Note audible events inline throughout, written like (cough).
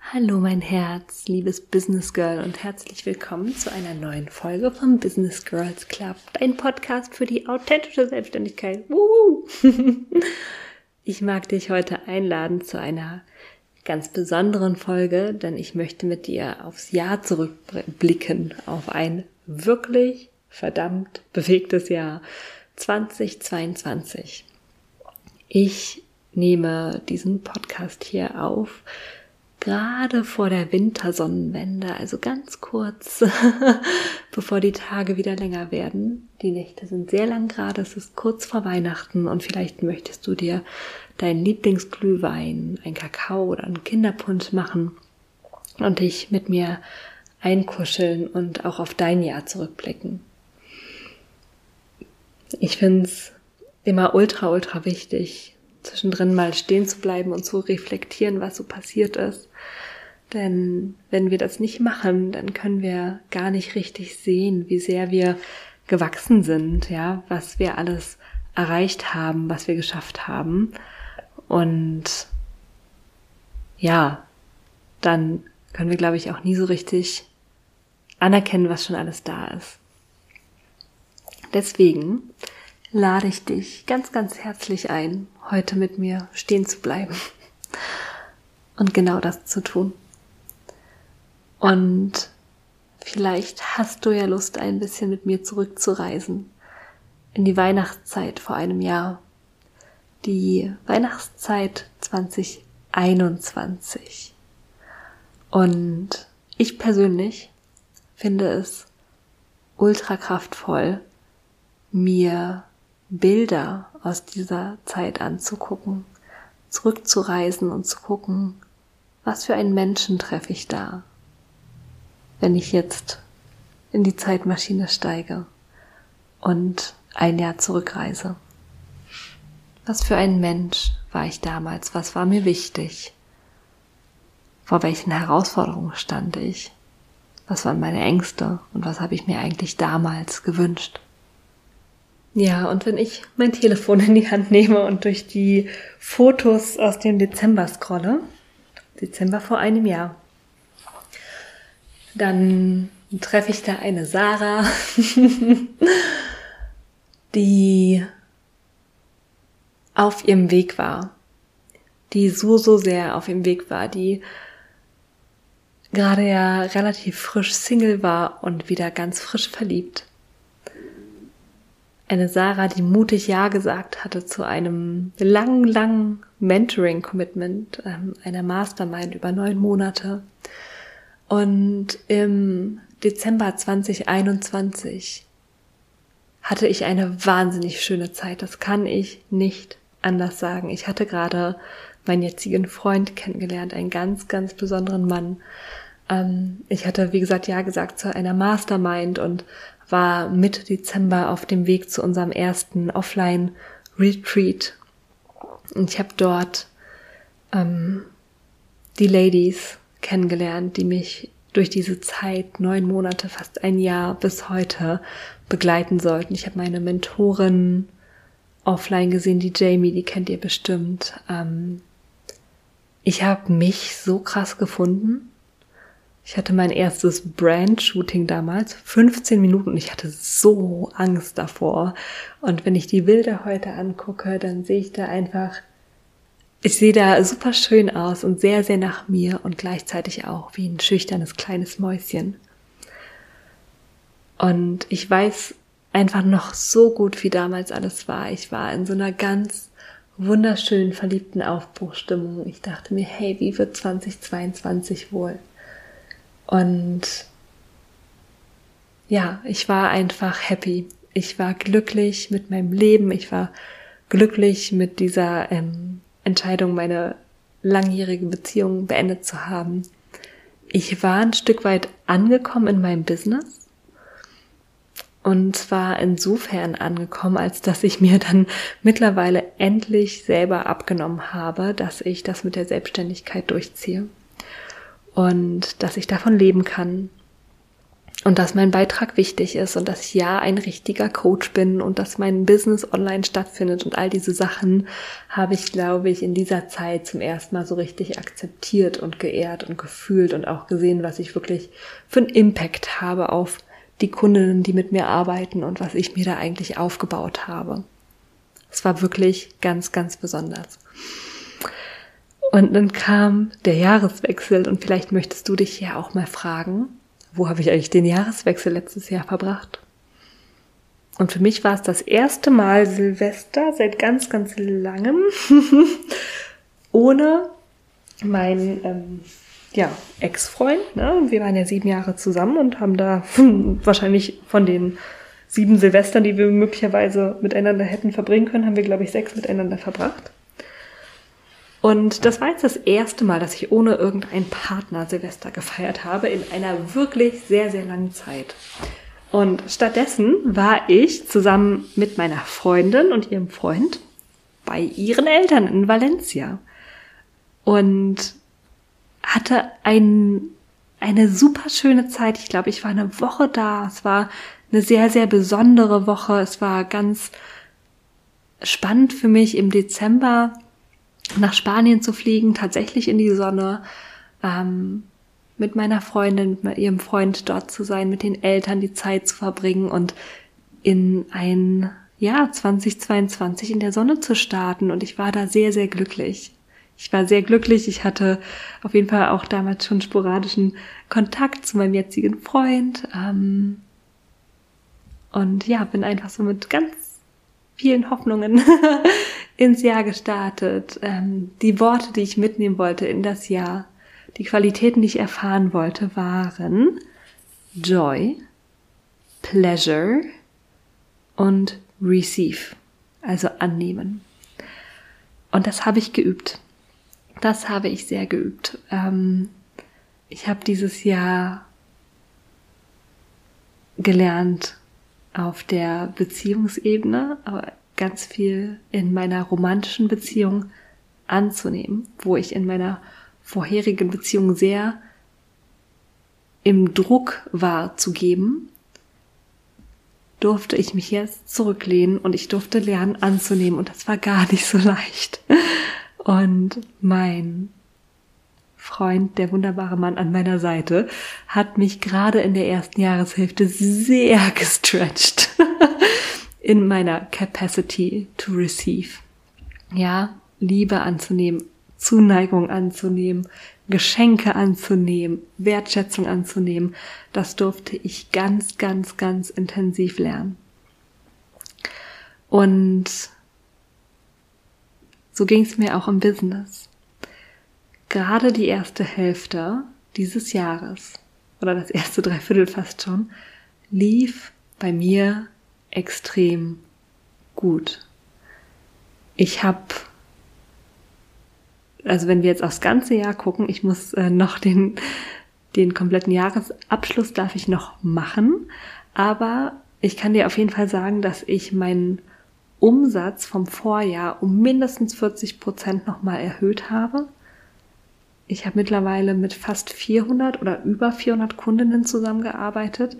Hallo mein Herz, liebes Business Girl und herzlich willkommen zu einer neuen Folge vom Business Girls Club, dein Podcast für die authentische Selbstständigkeit. (laughs) Ich mag dich heute einladen zu einer ganz besonderen Folge, denn ich möchte mit dir aufs Jahr zurückblicken, auf ein wirklich verdammt bewegtes Jahr 2022. Ich nehme diesen Podcast hier auf, gerade vor der Wintersonnenwende, also ganz kurz, (laughs) bevor die Tage wieder länger werden. Die Nächte sind sehr lang gerade, es ist kurz vor Weihnachten und vielleicht möchtest du dir deinen Lieblingsglühwein, ein Kakao oder einen Kinderpunsch machen und dich mit mir einkuscheln und auch auf dein Jahr zurückblicken. Ich finde es immer ultra, ultra wichtig, zwischendrin mal stehen zu bleiben und zu reflektieren, was so passiert ist. Denn wenn wir das nicht machen, dann können wir gar nicht richtig sehen, wie sehr wir gewachsen sind, ja, was wir alles erreicht haben, was wir geschafft haben. Und ja, dann können wir, glaube ich, auch nie so richtig anerkennen, was schon alles da ist. Deswegen lade ich dich ganz, ganz herzlich ein, heute mit mir stehen zu bleiben (laughs) und genau das zu tun. Und vielleicht hast du ja Lust, ein bisschen mit mir zurückzureisen in die Weihnachtszeit vor einem Jahr. Die Weihnachtszeit 2021. Und ich persönlich finde es ultra kraftvoll, mir Bilder aus dieser Zeit anzugucken, zurückzureisen und zu gucken, was für einen Menschen treffe ich da, wenn ich jetzt in die Zeitmaschine steige und ein Jahr zurückreise. Was für ein Mensch war ich damals? Was war mir wichtig? Vor welchen Herausforderungen stand ich? Was waren meine Ängste und was habe ich mir eigentlich damals gewünscht? Ja, und wenn ich mein Telefon in die Hand nehme und durch die Fotos aus dem Dezember scrolle, Dezember vor einem Jahr, dann treffe ich da eine Sarah, (laughs) die auf ihrem Weg war, die so, so sehr auf ihrem Weg war, die gerade ja relativ frisch Single war und wieder ganz frisch verliebt eine Sarah, die mutig Ja gesagt hatte zu einem langen, langen Mentoring-Commitment, ähm, einer Mastermind über neun Monate. Und im Dezember 2021 hatte ich eine wahnsinnig schöne Zeit. Das kann ich nicht anders sagen. Ich hatte gerade meinen jetzigen Freund kennengelernt, einen ganz, ganz besonderen Mann. Ähm, ich hatte, wie gesagt, ja gesagt zu einer Mastermind und war Mitte Dezember auf dem Weg zu unserem ersten Offline-Retreat. Und ich habe dort ähm, die Ladies kennengelernt, die mich durch diese Zeit, neun Monate, fast ein Jahr bis heute begleiten sollten. Ich habe meine Mentorin offline gesehen, die Jamie, die kennt ihr bestimmt. Ähm, ich habe mich so krass gefunden ich hatte mein erstes Brand-Shooting damals, 15 Minuten. Ich hatte so Angst davor. Und wenn ich die Bilder heute angucke, dann sehe ich da einfach, ich sehe da super schön aus und sehr, sehr nach mir und gleichzeitig auch wie ein schüchternes kleines Mäuschen. Und ich weiß einfach noch so gut, wie damals alles war. Ich war in so einer ganz wunderschönen, verliebten Aufbruchstimmung. Ich dachte mir, hey, wie wird 2022 wohl? Und ja, ich war einfach happy. Ich war glücklich mit meinem Leben. Ich war glücklich mit dieser ähm, Entscheidung, meine langjährige Beziehung beendet zu haben. Ich war ein Stück weit angekommen in meinem Business. Und zwar insofern angekommen, als dass ich mir dann mittlerweile endlich selber abgenommen habe, dass ich das mit der Selbstständigkeit durchziehe und dass ich davon leben kann. und dass mein Beitrag wichtig ist und dass ich ja ein richtiger Coach bin und dass mein Business online stattfindet und all diese Sachen habe ich, glaube ich, in dieser Zeit zum ersten Mal so richtig akzeptiert und geehrt und gefühlt und auch gesehen, was ich wirklich für einen Impact habe auf die Kundinnen, die mit mir arbeiten und was ich mir da eigentlich aufgebaut habe. Es war wirklich ganz, ganz besonders. Und dann kam der Jahreswechsel und vielleicht möchtest du dich hier auch mal fragen, wo habe ich eigentlich den Jahreswechsel letztes Jahr verbracht? Und für mich war es das erste Mal Silvester seit ganz, ganz langem (laughs) ohne meinen ähm, ja, Ex-Freund. Ne? Wir waren ja sieben Jahre zusammen und haben da (laughs) wahrscheinlich von den sieben Silvestern, die wir möglicherweise miteinander hätten verbringen können, haben wir, glaube ich, sechs miteinander verbracht. Und das war jetzt das erste Mal, dass ich ohne irgendeinen Partner Silvester gefeiert habe in einer wirklich sehr, sehr langen Zeit. Und stattdessen war ich zusammen mit meiner Freundin und ihrem Freund bei ihren Eltern in Valencia und hatte ein, eine super schöne Zeit. Ich glaube, ich war eine Woche da. Es war eine sehr, sehr besondere Woche. Es war ganz spannend für mich im Dezember nach Spanien zu fliegen, tatsächlich in die Sonne, ähm, mit meiner Freundin, mit ihrem Freund dort zu sein, mit den Eltern die Zeit zu verbringen und in ein Jahr 2022 in der Sonne zu starten. Und ich war da sehr, sehr glücklich. Ich war sehr glücklich. Ich hatte auf jeden Fall auch damals schon sporadischen Kontakt zu meinem jetzigen Freund. Ähm, und ja, bin einfach so mit ganz vielen Hoffnungen (laughs) ins Jahr gestartet. Ähm, die Worte, die ich mitnehmen wollte in das Jahr, die Qualitäten, die ich erfahren wollte, waren Joy, Pleasure und Receive, also annehmen. Und das habe ich geübt. Das habe ich sehr geübt. Ähm, ich habe dieses Jahr gelernt, auf der Beziehungsebene, aber ganz viel in meiner romantischen Beziehung anzunehmen, wo ich in meiner vorherigen Beziehung sehr im Druck war zu geben, durfte ich mich jetzt zurücklehnen und ich durfte lernen anzunehmen und das war gar nicht so (laughs) leicht. Und mein Freund, der wunderbare Mann an meiner Seite, hat mich gerade in der ersten Jahreshälfte sehr (laughs) gestretched (laughs) in meiner Capacity to receive. Ja, Liebe anzunehmen, Zuneigung anzunehmen, Geschenke anzunehmen, Wertschätzung anzunehmen, das durfte ich ganz, ganz, ganz intensiv lernen. Und so ging es mir auch im Business gerade die erste Hälfte dieses Jahres oder das erste Dreiviertel fast schon lief bei mir extrem gut. Ich habe, also wenn wir jetzt aufs ganze Jahr gucken, ich muss äh, noch den, den kompletten Jahresabschluss darf ich noch machen, aber ich kann dir auf jeden Fall sagen, dass ich meinen Umsatz vom Vorjahr um mindestens 40 Prozent nochmal erhöht habe ich habe mittlerweile mit fast 400 oder über 400 Kundinnen zusammengearbeitet.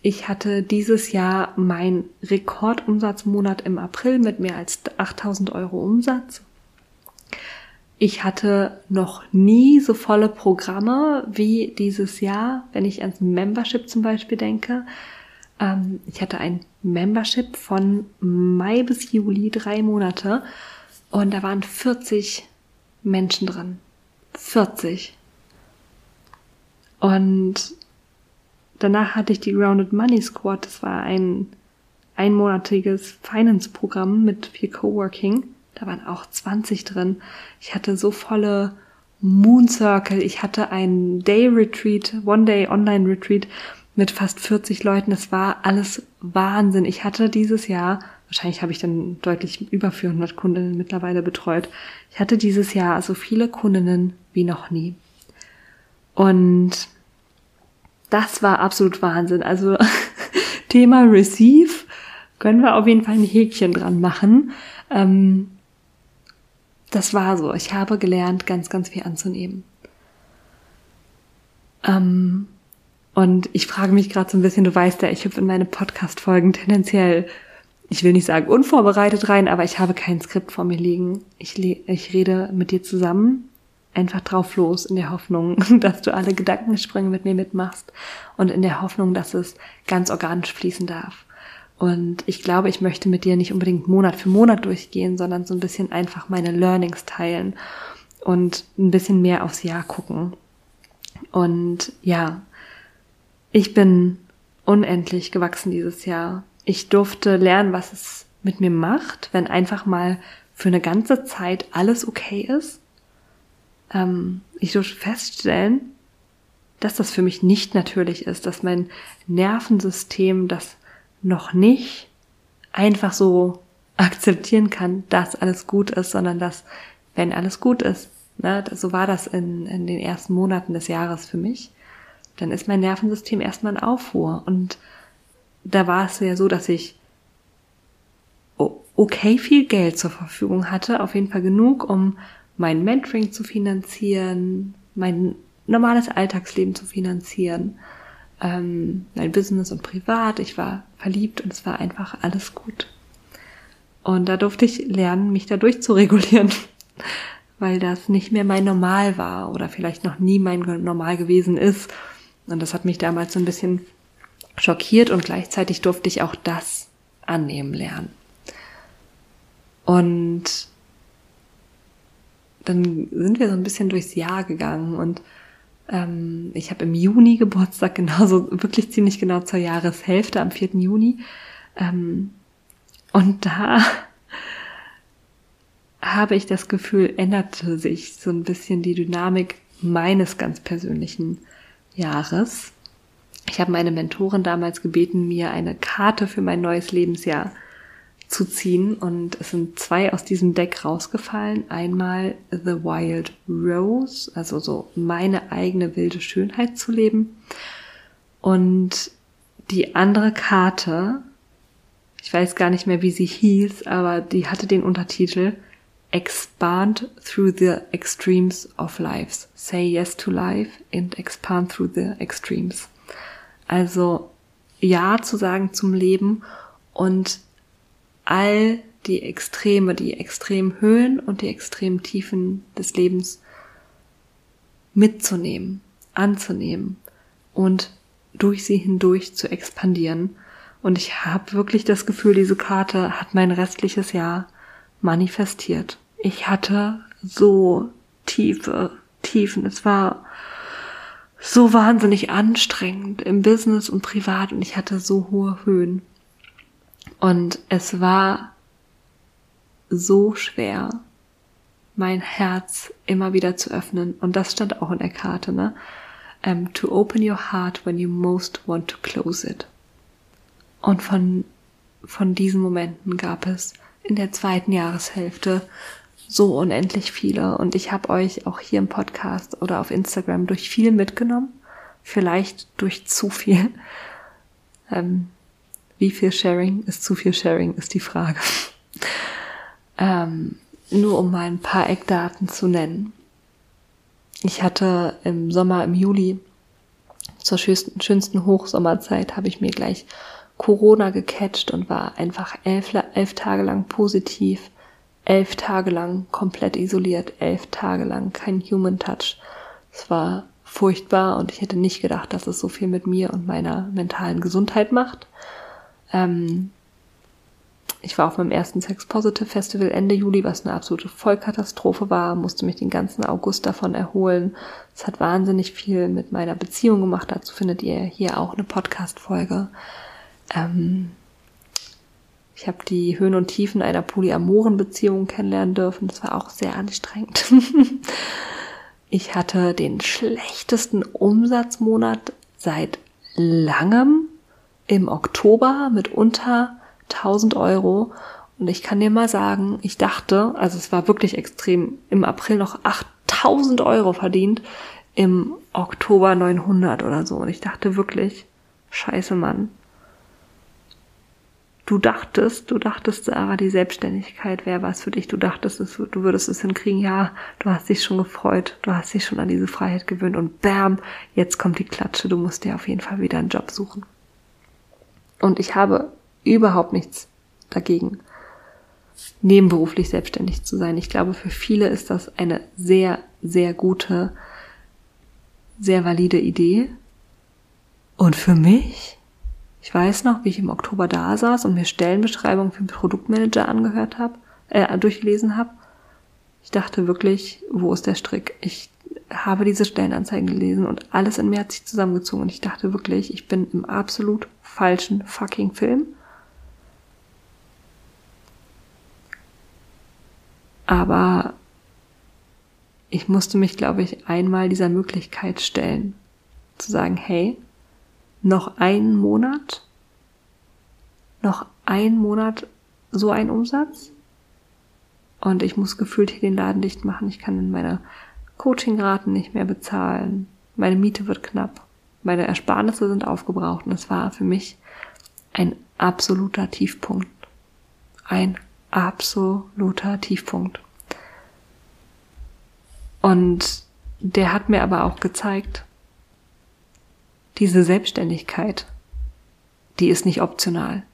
Ich hatte dieses Jahr mein Rekordumsatzmonat im April mit mehr als 8000 Euro Umsatz. Ich hatte noch nie so volle Programme wie dieses Jahr, wenn ich ans Membership zum Beispiel denke. Ähm, ich hatte ein Membership von Mai bis Juli, drei Monate, und da waren 40 Menschen drin. 40. Und danach hatte ich die Grounded Money Squad. Das war ein einmonatiges Finance-Programm mit viel Coworking. Da waren auch 20 drin. Ich hatte so volle Moon Circle. Ich hatte ein Day Retreat, One Day Online Retreat mit fast 40 Leuten. Es war alles Wahnsinn. Ich hatte dieses Jahr wahrscheinlich habe ich dann deutlich über 400 Kundinnen mittlerweile betreut. Ich hatte dieses Jahr so viele Kundinnen wie noch nie. Und das war absolut Wahnsinn. Also (laughs) Thema Receive können wir auf jeden Fall ein Häkchen dran machen. Ähm, das war so. Ich habe gelernt, ganz, ganz viel anzunehmen. Ähm, Und ich frage mich gerade so ein bisschen, du weißt ja, ich hüpfe in meine Podcast-Folgen tendenziell, ich will nicht sagen unvorbereitet rein, aber ich habe kein Skript vor mir liegen. Ich, ich rede mit dir zusammen einfach drauf los in der Hoffnung, (laughs) dass du alle Gedankensprünge mit mir mitmachst und in der Hoffnung, dass es ganz organisch fließen darf. Und ich glaube, ich möchte mit dir nicht unbedingt Monat für Monat durchgehen, sondern so ein bisschen einfach meine Learnings teilen und ein bisschen mehr aufs Jahr gucken. Und ja, ich bin unendlich gewachsen dieses Jahr. Ich durfte lernen, was es mit mir macht, wenn einfach mal für eine ganze Zeit alles okay ist. Ähm, ich durfte feststellen, dass das für mich nicht natürlich ist, dass mein Nervensystem das noch nicht einfach so akzeptieren kann, dass alles gut ist, sondern dass, wenn alles gut ist, ne, so war das in, in den ersten Monaten des Jahres für mich, dann ist mein Nervensystem erstmal in Aufruhr. Und da war es ja so, dass ich okay viel Geld zur Verfügung hatte, auf jeden Fall genug, um mein Mentoring zu finanzieren, mein normales Alltagsleben zu finanzieren, ähm, mein Business und privat. Ich war verliebt und es war einfach alles gut. Und da durfte ich lernen, mich dadurch zu regulieren, (laughs) weil das nicht mehr mein Normal war oder vielleicht noch nie mein Normal gewesen ist. Und das hat mich damals so ein bisschen schockiert und gleichzeitig durfte ich auch das annehmen lernen. Und dann sind wir so ein bisschen durchs Jahr gegangen und ähm, ich habe im Juni (laughs) Geburtstag, genauso wirklich ziemlich genau zur Jahreshälfte, am 4. Juni. Ähm, und da (laughs) habe ich das Gefühl, änderte sich so ein bisschen die Dynamik meines ganz persönlichen Jahres. Ich habe meine Mentorin damals gebeten, mir eine Karte für mein neues Lebensjahr zu ziehen und es sind zwei aus diesem Deck rausgefallen. Einmal The Wild Rose, also so meine eigene wilde Schönheit zu leben. Und die andere Karte, ich weiß gar nicht mehr, wie sie hieß, aber die hatte den Untertitel Expand through the extremes of life. Say yes to life and expand through the extremes. Also Ja zu sagen zum Leben und all die Extreme, die extremen Höhen und die extremen Tiefen des Lebens mitzunehmen, anzunehmen und durch sie hindurch zu expandieren. Und ich habe wirklich das Gefühl, diese Karte hat mein restliches Jahr manifestiert. Ich hatte so tiefe Tiefen. Es war so wahnsinnig anstrengend im Business und privat und ich hatte so hohe Höhen. Und es war so schwer, mein Herz immer wieder zu öffnen. Und das stand auch in der Karte, ne? Um, ähm, to open your heart when you most want to close it. Und von, von diesen Momenten gab es in der zweiten Jahreshälfte so unendlich viele. Und ich habe euch auch hier im Podcast oder auf Instagram durch viel mitgenommen. Vielleicht durch zu viel. Ähm, wie viel Sharing ist zu viel Sharing, ist die Frage. ähm, nur um mal ein paar Eckdaten zu nennen. Ich hatte im Sommer, im Juli, zur schönsten, schönsten Hochsommerzeit, habe ich mir gleich Corona gecatcht und war einfach elf, elf Tage lang positiv, elf Tage lang komplett isoliert, elf Tage lang kein Human Touch. Es war furchtbar und ich hätte nicht gedacht, dass es so viel mit mir und meiner mentalen Gesundheit macht. Ähm, ich war auf meinem ersten Sex Positive Festival Ende Juli, was eine absolute Vollkatastrophe war, musste mich den ganzen August davon erholen. Es hat wahnsinnig viel mit meiner Beziehung gemacht. Dazu findet ihr hier auch eine Podcast-Folge. Ähm, ich habe die Höhen und Tiefen einer polyamoren Beziehung kennenlernen dürfen. Das war auch sehr anstrengend. (laughs) ich hatte den schlechtesten Umsatzmonat seit langem im Oktober mit unter 1000 Euro. Und ich kann dir mal sagen, ich dachte, also es war wirklich extrem, im April noch 8000 Euro verdient, im Oktober 900 oder so. Und ich dachte wirklich, scheiße Mann. du dachtest, du dachtest, Sarah, die Selbstständigkeit wäre was für dich. Du dachtest, du würdest es hinkriegen. Ja, du hast dich schon gefreut. Du hast dich schon an diese Freiheit gewöhnt. Und bam, jetzt kommt die Klatsche. Du musst dir auf jeden Fall wieder einen Job suchen. Und ich habe überhaupt nichts dagegen, nebenberuflich selbstständig zu sein. Ich glaube, für viele ist das eine sehr, sehr gute, sehr valide Idee. Und für mich, ich weiß noch, wie ich im Oktober da saß und mir Stellenbeschreibungen für den Produktmanager angehört habe, äh, durchgelesen habe. Ich dachte wirklich, wo ist der Strick? Ich habe diese Stellenanzeigen gelesen und alles in mir hat sich zusammengezogen und ich dachte wirklich, ich bin im absolut falschen fucking Film. Aber ich musste mich, glaube ich, einmal dieser Möglichkeit stellen, zu sagen, hey, noch einen Monat, noch einen Monat so ein Umsatz und ich muss gefühlt hier den Laden dicht machen. Ich kann meine Coachingraten nicht mehr bezahlen. Meine Miete wird knapp. Meine Ersparnisse sind aufgebraucht und es war für mich ein absoluter Tiefpunkt. Ein absoluter Tiefpunkt. Und der hat mir aber auch gezeigt, diese Selbstständigkeit, die ist nicht optional.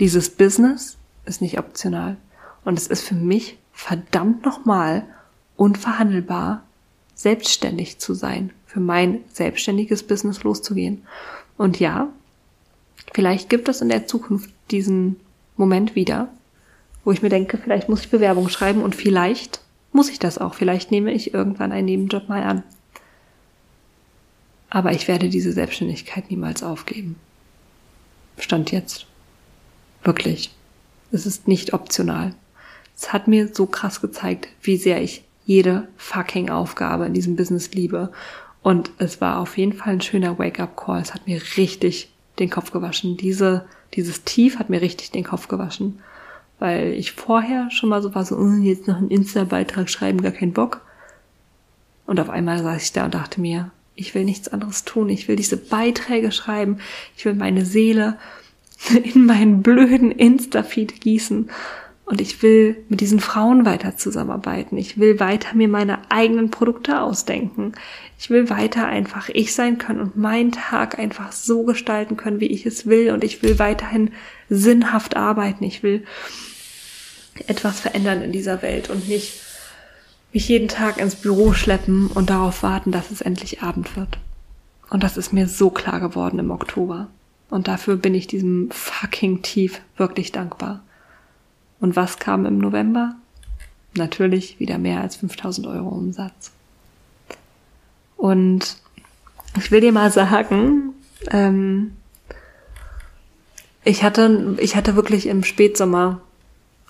Dieses Business ist nicht optional. Und es ist für mich verdammt nochmal unverhandelbar, selbstständig zu sein, für mein selbstständiges Business loszugehen. Und ja, vielleicht gibt es in der Zukunft diesen Moment wieder, wo ich mir denke, vielleicht muss ich Bewerbung schreiben und vielleicht muss ich das auch. Vielleicht nehme ich irgendwann einen Nebenjob mal an. Aber ich werde diese Selbstständigkeit niemals aufgeben. Stand jetzt. Wirklich. Es ist nicht optional. Es hat mir so krass gezeigt, wie sehr ich jede fucking Aufgabe in diesem Business liebe. Und es war auf jeden Fall ein schöner Wake-up-Call. Es hat mir richtig den Kopf gewaschen. Diese, dieses Tief hat mir richtig den Kopf gewaschen weil ich vorher schon mal so war, so, oh, jetzt noch einen Insta-Beitrag schreiben, gar keinen Bock. Und auf einmal saß ich da und dachte mir, ich will nichts anderes tun. Ich will diese Beiträge schreiben. Ich will meine Seele (laughs) in meinen blöden Insta-Feed gießen. Und ich will mit diesen Frauen weiter zusammenarbeiten. Ich will weiter mir meine eigenen Produkte ausdenken. Ich will weiter einfach ich sein können und meinen Tag einfach so gestalten können, wie ich es will. Und ich will weiterhin sinnhaft arbeiten. Ich will etwas verändern in dieser Welt und nicht mich jeden Tag ins Büro schleppen und darauf warten, dass es endlich Abend wird. Und das ist mir so klar geworden im Oktober. Und dafür bin ich diesem fucking Tief wirklich dankbar. Und was kam im November? Natürlich wieder mehr als 5000 Euro Umsatz. Und ich will dir mal sagen, ähm, ich hatte, ich hatte wirklich im Spätsommer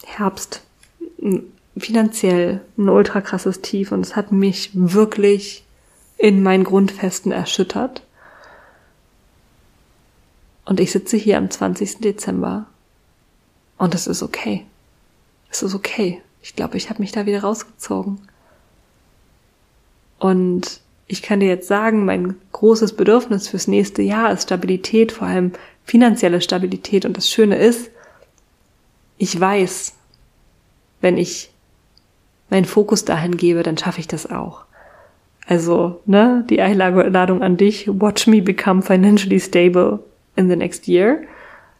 Herbst finanziell ein ultra krasses Tief und es hat mich wirklich in meinen Grundfesten erschüttert. Und ich sitze hier am 20. Dezember und es ist okay. Es ist okay. Ich glaube, ich habe mich da wieder rausgezogen. Und ich kann dir jetzt sagen, mein großes Bedürfnis fürs nächste Jahr ist Stabilität, vor allem finanzielle Stabilität. Und das Schöne ist, ich weiß, wenn ich meinen Fokus dahin gebe, dann schaffe ich das auch. Also, ne, die Einladung an dich, watch me become financially stable in the next year.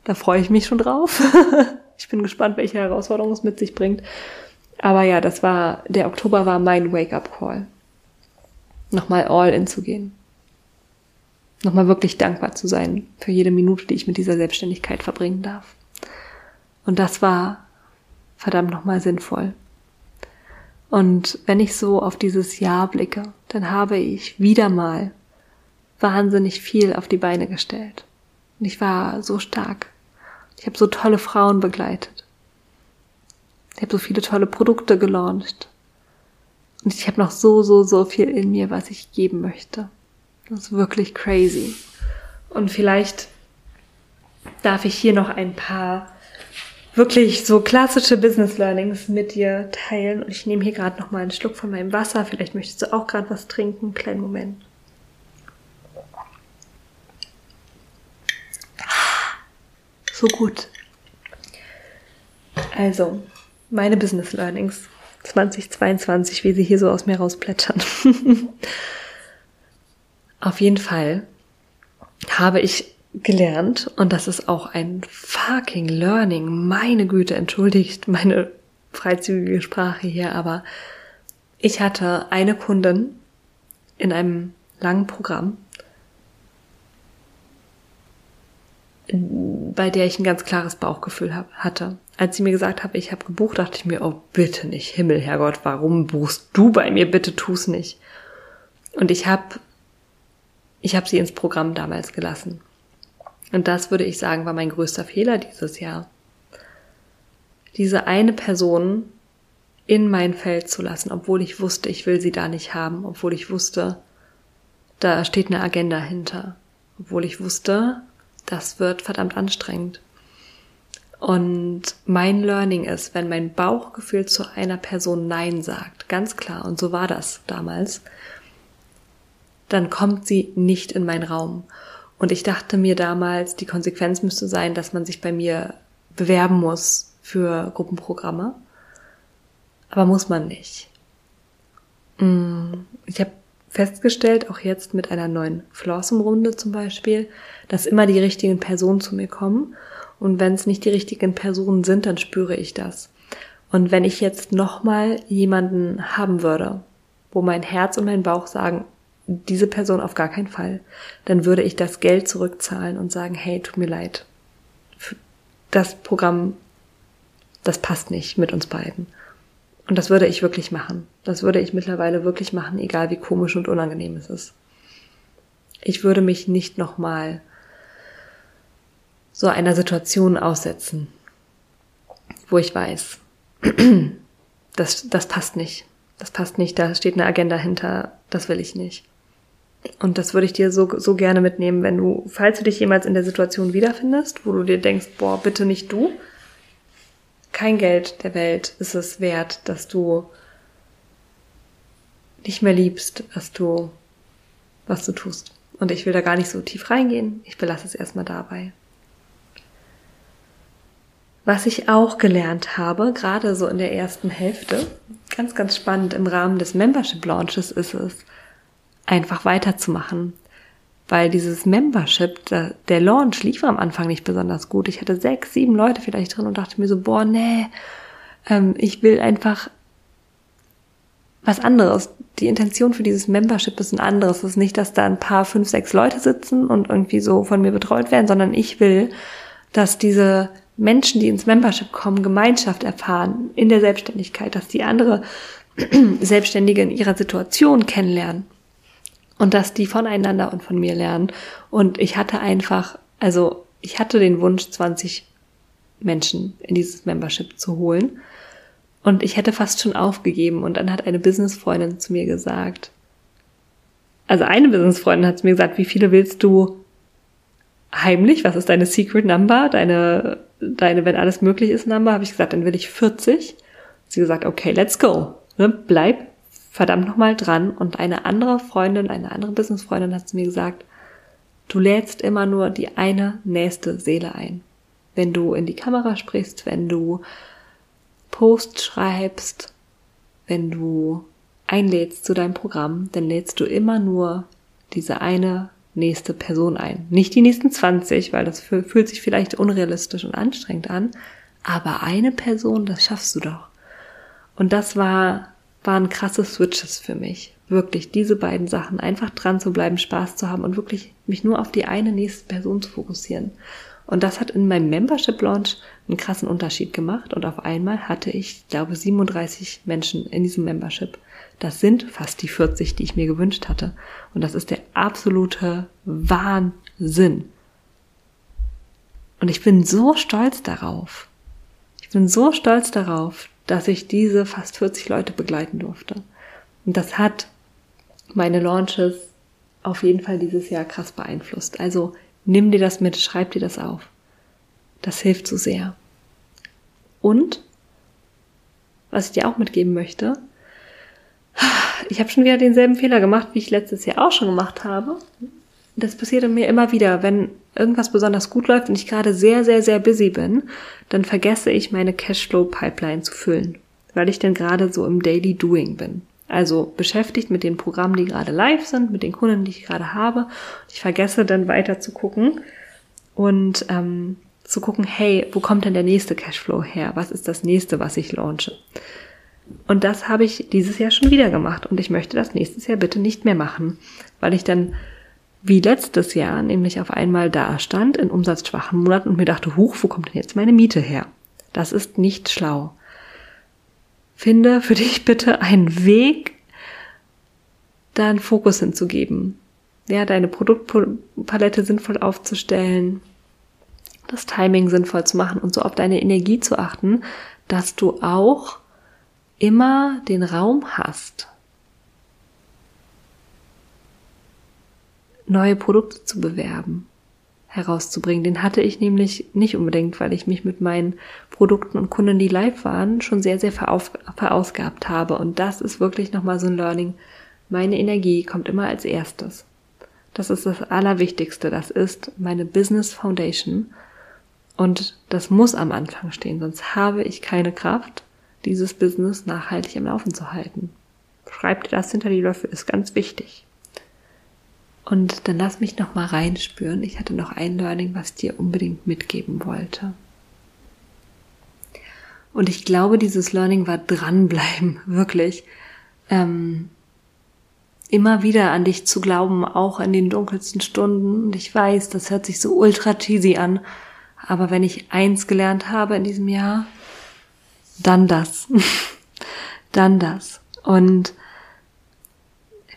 Da freue ich mich schon drauf. (laughs) ich bin gespannt, welche Herausforderungen es mit sich bringt. Aber ja, das war, der Oktober war mein Wake-up-Call. Nochmal all in zu gehen. Nochmal wirklich dankbar zu sein für jede Minute, die ich mit dieser Selbstständigkeit verbringen darf. Und das war verdammt nochmal sinnvoll. Und wenn ich so auf dieses Jahr blicke, dann habe ich wieder mal wahnsinnig viel auf die Beine gestellt. Und ich war so stark. Ich habe so tolle Frauen begleitet. Ich habe so viele tolle Produkte gelauncht. Und ich habe noch so, so, so viel in mir, was ich geben möchte. Das ist wirklich crazy. Und vielleicht darf ich hier noch ein paar wirklich so klassische Business Learnings mit dir teilen. Und ich nehme hier gerade noch mal einen Schluck von meinem Wasser. Vielleicht möchtest du auch gerade was trinken. Kleinen Moment. So gut. Also, meine Business Learnings 2022, wie sie hier so aus mir rausplätschern. (laughs) Auf jeden Fall habe ich gelernt, und das ist auch ein fucking Learning, meine Güte, entschuldigt meine freizügige Sprache hier, aber ich hatte eine Kundin in einem langen Programm, bei der ich ein ganz klares Bauchgefühl hab, hatte. Als sie mir gesagt hat, ich habe gebucht, dachte ich mir, oh bitte nicht, Himmel, Herrgott, warum buchst du bei mir? Bitte tu's nicht. Und ich habe ich hab sie ins Programm damals gelassen. Und das würde ich sagen, war mein größter Fehler dieses Jahr. Diese eine Person in mein Feld zu lassen, obwohl ich wusste, ich will sie da nicht haben, obwohl ich wusste, da steht eine Agenda hinter, obwohl ich wusste, das wird verdammt anstrengend. Und mein Learning ist, wenn mein Bauchgefühl zu einer Person Nein sagt, ganz klar, und so war das damals, dann kommt sie nicht in meinen Raum. Und ich dachte mir damals, die Konsequenz müsste sein, dass man sich bei mir bewerben muss für Gruppenprogramme. Aber muss man nicht. Mm, ich habe festgestellt, auch jetzt mit einer neuen Flossum-Runde zum Beispiel, dass immer die richtigen Personen zu mir kommen. Und wenn es nicht die richtigen Personen sind, dann spüre ich das. Und wenn ich jetzt nochmal jemanden haben würde, wo mein Herz und mein Bauch sagen, diese Person auf gar keinen Fall, dann würde ich das Geld zurückzahlen und sagen, hey, tut mir leid. Das Programm, das passt nicht mit uns beiden. Und das würde ich wirklich machen. Das würde ich mittlerweile wirklich machen, egal wie komisch und unangenehm es ist. Ich würde mich nicht nochmal so einer Situation aussetzen, wo ich weiß, (clears throat) das, das passt nicht. Das passt nicht, da steht eine Agenda hinter, das will ich nicht. Und das würde ich dir so, so gerne mitnehmen, wenn du, falls du dich jemals in der Situation wiederfindest, wo du dir denkst, boah, bitte nicht du, kein Geld der Welt ist es wert, dass du nicht mehr liebst, was du, was du tust. Und ich will da gar nicht so tief reingehen. Ich belasse es erstmal dabei. Was ich auch gelernt habe, gerade so in der ersten Hälfte, ganz, ganz spannend im Rahmen des Membership Launches ist es, einfach weiterzumachen weil dieses Membership, der Launch lief am Anfang nicht besonders gut. Ich hatte sechs, sieben Leute vielleicht drin und dachte mir so, boah, nee, ähm, ich will einfach was anderes. Die Intention für dieses Membership ist ein anderes. Es ist nicht, dass da ein paar, fünf, sechs Leute sitzen und irgendwie so von mir betreut werden, sondern ich will, dass diese Menschen, die ins Membership kommen, Gemeinschaft erfahren in der Selbstständigkeit, dass die andere (clears throat) Selbstständige in ihrer Situation kennenlernen und dass die voneinander und von mir lernen. Und ich hatte einfach, also ich hatte den Wunsch, 20 Menschen in dieses Membership zu holen. Und ich hätte fast schon aufgegeben. Und dann hat eine Businessfreundin zu mir gesagt, also eine Businessfreundin hat zu mir gesagt, wie viele willst du heimlich? Was ist deine Secret Number? Deine, deine, wenn alles möglich ist, Number? Habe ich gesagt, dann will ich 40. Sie gesagt, okay, let's go. Ne? Bleib verdammt nochmal dran. Und eine andere Freundin, eine andere Businessfreundin hat zu mir gesagt, du lädst immer nur die eine nächste Seele ein. Wenn du in die Kamera sprichst, wenn du Post schreibst, wenn du einlädst zu deinem Programm, dann lädst du immer nur diese eine nächste Person ein. Nicht die nächsten 20, weil das fühlt sich vielleicht unrealistisch und anstrengend an, aber eine Person, das schaffst du doch. Und das war waren krasse Switches für mich. Wirklich diese beiden Sachen, einfach dran zu bleiben, Spaß zu haben und wirklich mich nur auf die eine nächste Person zu fokussieren. Und das hat in meinem Membership Launch einen krassen Unterschied gemacht und auf einmal hatte ich, glaube 37 Menschen in diesem Membership. Das sind fast die 40, die ich mir gewünscht hatte. Und das ist der absolute Wahnsinn. Und ich bin so stolz darauf. Ich bin so stolz darauf, dass ich diese fast 40 Leute begleiten durfte. Und das hat meine Launches auf jeden Fall dieses Jahr krass beeinflusst. Also nimm dir das mit, schreib dir das auf. Das hilft so sehr. Und was ich dir auch mitgeben möchte, ich habe schon wieder denselben Fehler gemacht, wie ich letztes Jahr auch schon gemacht habe. Das passiert mir immer wieder, wenn irgendwas besonders gut läuft und ich gerade sehr, sehr, sehr busy bin, dann vergesse ich meine Cashflow-Pipeline zu füllen, weil ich dann gerade so im Daily Doing bin. Also beschäftigt mit den Programmen, die gerade live sind, mit den Kunden, die ich gerade habe. Ich vergesse dann weiter zu gucken und ähm, zu gucken, hey, wo kommt denn der nächste Cashflow her? Was ist das nächste, was ich launche? Und das habe ich dieses Jahr schon wieder gemacht und ich möchte das nächstes Jahr bitte nicht mehr machen, weil ich dann wie letztes Jahr nämlich auf einmal da stand in umsatzschwachen Monaten und mir dachte, huch, wo kommt denn jetzt meine Miete her? Das ist nicht schlau. Finde für dich (laughs) bitte einen Weg, da einen Fokus hinzugeben. Ja, deine Produktpalette sinnvoll aufzustellen, das Timing sinnvoll zu machen und so auf deine Energie zu achten, dass du auch immer den Raum hast, neue Produkte zu bewerben, herauszubringen. Den hatte ich nämlich nicht unbedingt, weil ich mich mit meinen Produkten und Kunden, die live waren, schon sehr, sehr verausgabt habe. Und das ist wirklich nochmal so ein Learning. Meine Energie kommt immer als erstes. Das ist das Allerwichtigste. Das ist meine Business Foundation. Und das muss am Anfang stehen, sonst habe ich keine Kraft, dieses Business nachhaltig am Laufen zu halten. Schreib dir das hinter die Löffel, ist ganz wichtig. Und dann lass mich noch mal reinspüren. Ich hatte noch ein Learning, was ich dir unbedingt mitgeben wollte. Und ich glaube, dieses Learning war dranbleiben, (laughs) wirklich. Ähm, immer wieder an dich zu glauben, auch in den dunkelsten Stunden. Und ich weiß, das hört sich so ultra cheesy an. Aber wenn ich eins gelernt habe in diesem Jahr, dann das. (laughs) dann das. Und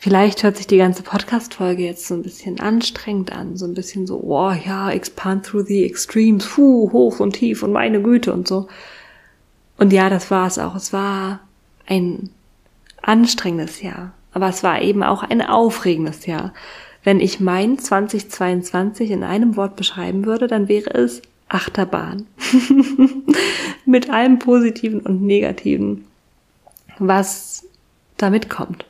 Vielleicht hört sich die ganze Podcast-Folge jetzt so ein bisschen anstrengend an, so ein bisschen so, oh ja, expand through the extremes, puh, hoch und tief und meine Güte und so. Und ja, das war es auch. Es war ein anstrengendes Jahr, aber es war eben auch ein aufregendes Jahr. Wenn ich mein 2022 in einem Wort beschreiben würde, dann wäre es Achterbahn. (laughs) Mit allem Positiven und Negativen, was damit kommt.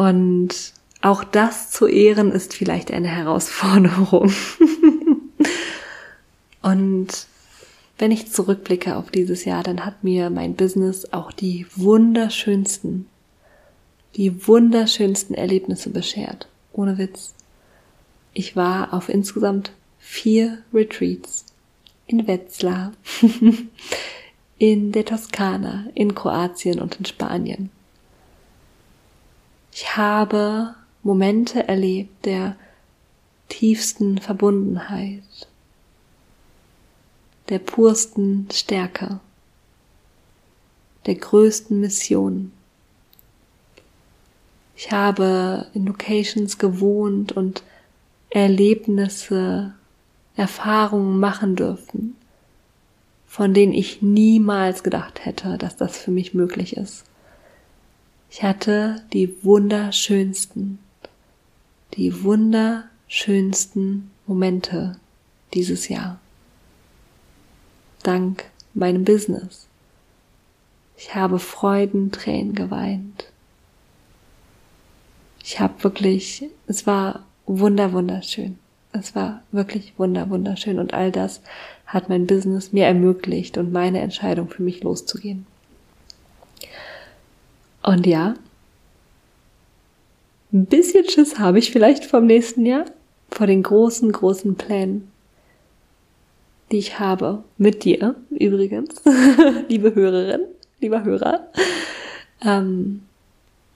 Und auch das zu ehren ist vielleicht eine Herausforderung. (laughs) und wenn ich zurückblicke auf dieses Jahr, dann hat mir mein Business auch die wunderschönsten, die wunderschönsten Erlebnisse beschert. Ohne Witz. Ich war auf insgesamt vier Retreats in Wetzlar, (laughs) in der Toskana, in Kroatien und in Spanien. Ich habe Momente erlebt der tiefsten Verbundenheit, der pursten Stärke, der größten Mission. Ich habe in Locations gewohnt und Erlebnisse, Erfahrungen machen dürfen, von denen ich niemals gedacht hätte, dass das für mich möglich ist. Ich hatte die wunderschönsten, die wunderschönsten Momente dieses Jahr. Dank meinem Business. Ich habe Freudentränen geweint. Ich habe wirklich, es war wunder wunderschön. Es war wirklich wunder wunderschön und all das hat mein Business mir ermöglicht und meine Entscheidung für mich loszugehen. Und ja, ein bisschen Schiss habe ich vielleicht vom nächsten Jahr, vor den großen, großen Plänen, die ich habe, mit dir übrigens, (laughs) liebe Hörerin, lieber Hörer. Ähm,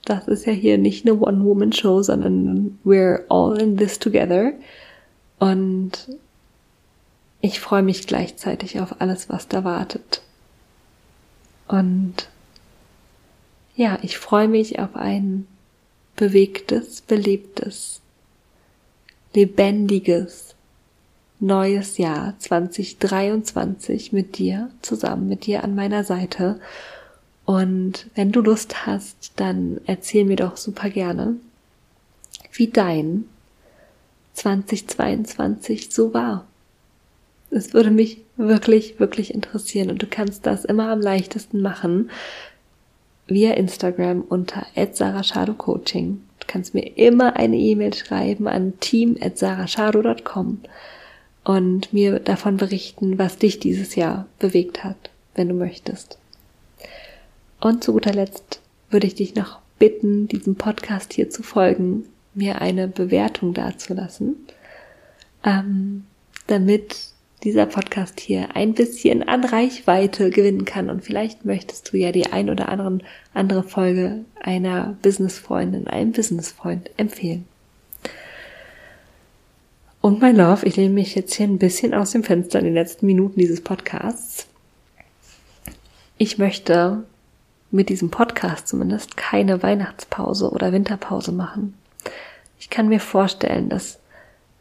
das ist ja hier nicht eine One-Woman-Show, sondern we're all in this together. Und ich freue mich gleichzeitig auf alles, was da wartet. Und ja, ich freue mich auf ein bewegtes, belebtes, lebendiges neues Jahr 2023 mit dir zusammen, mit dir an meiner Seite. Und wenn du Lust hast, dann erzähl mir doch super gerne, wie dein 2022 so war. Es würde mich wirklich, wirklich interessieren und du kannst das immer am leichtesten machen, via Instagram unter Coaching. Du Du kannst mir immer eine E-Mail schreiben an team.sarashado.com und mir davon berichten, was dich dieses Jahr bewegt hat, wenn du möchtest. Und zu guter Letzt würde ich dich noch bitten, diesem Podcast hier zu folgen, mir eine Bewertung dazulassen, ähm, damit dieser Podcast hier ein bisschen an Reichweite gewinnen kann. Und vielleicht möchtest du ja die ein oder anderen andere Folge einer Businessfreundin, einem Businessfreund empfehlen. Und mein Love, ich lehne mich jetzt hier ein bisschen aus dem Fenster in den letzten Minuten dieses Podcasts. Ich möchte mit diesem Podcast zumindest keine Weihnachtspause oder Winterpause machen. Ich kann mir vorstellen, dass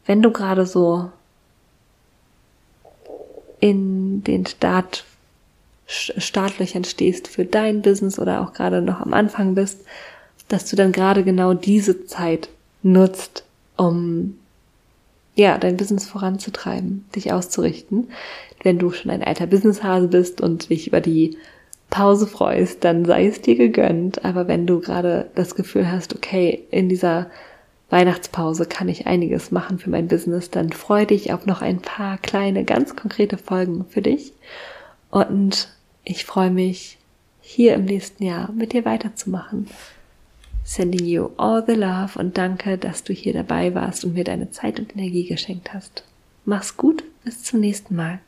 wenn du gerade so in den Start, Startlöchern stehst für dein Business oder auch gerade noch am Anfang bist, dass du dann gerade genau diese Zeit nutzt, um ja, dein Business voranzutreiben, dich auszurichten. Wenn du schon ein alter Businesshase bist und dich über die Pause freust, dann sei es dir gegönnt. Aber wenn du gerade das Gefühl hast, okay, in dieser Weihnachtspause kann ich einiges machen für mein Business, dann freue dich auf noch ein paar kleine, ganz konkrete Folgen für dich. Und ich freue mich, hier im nächsten Jahr mit dir weiterzumachen. Sending you all the love und danke, dass du hier dabei warst und mir deine Zeit und Energie geschenkt hast. Mach's gut, bis zum nächsten Mal.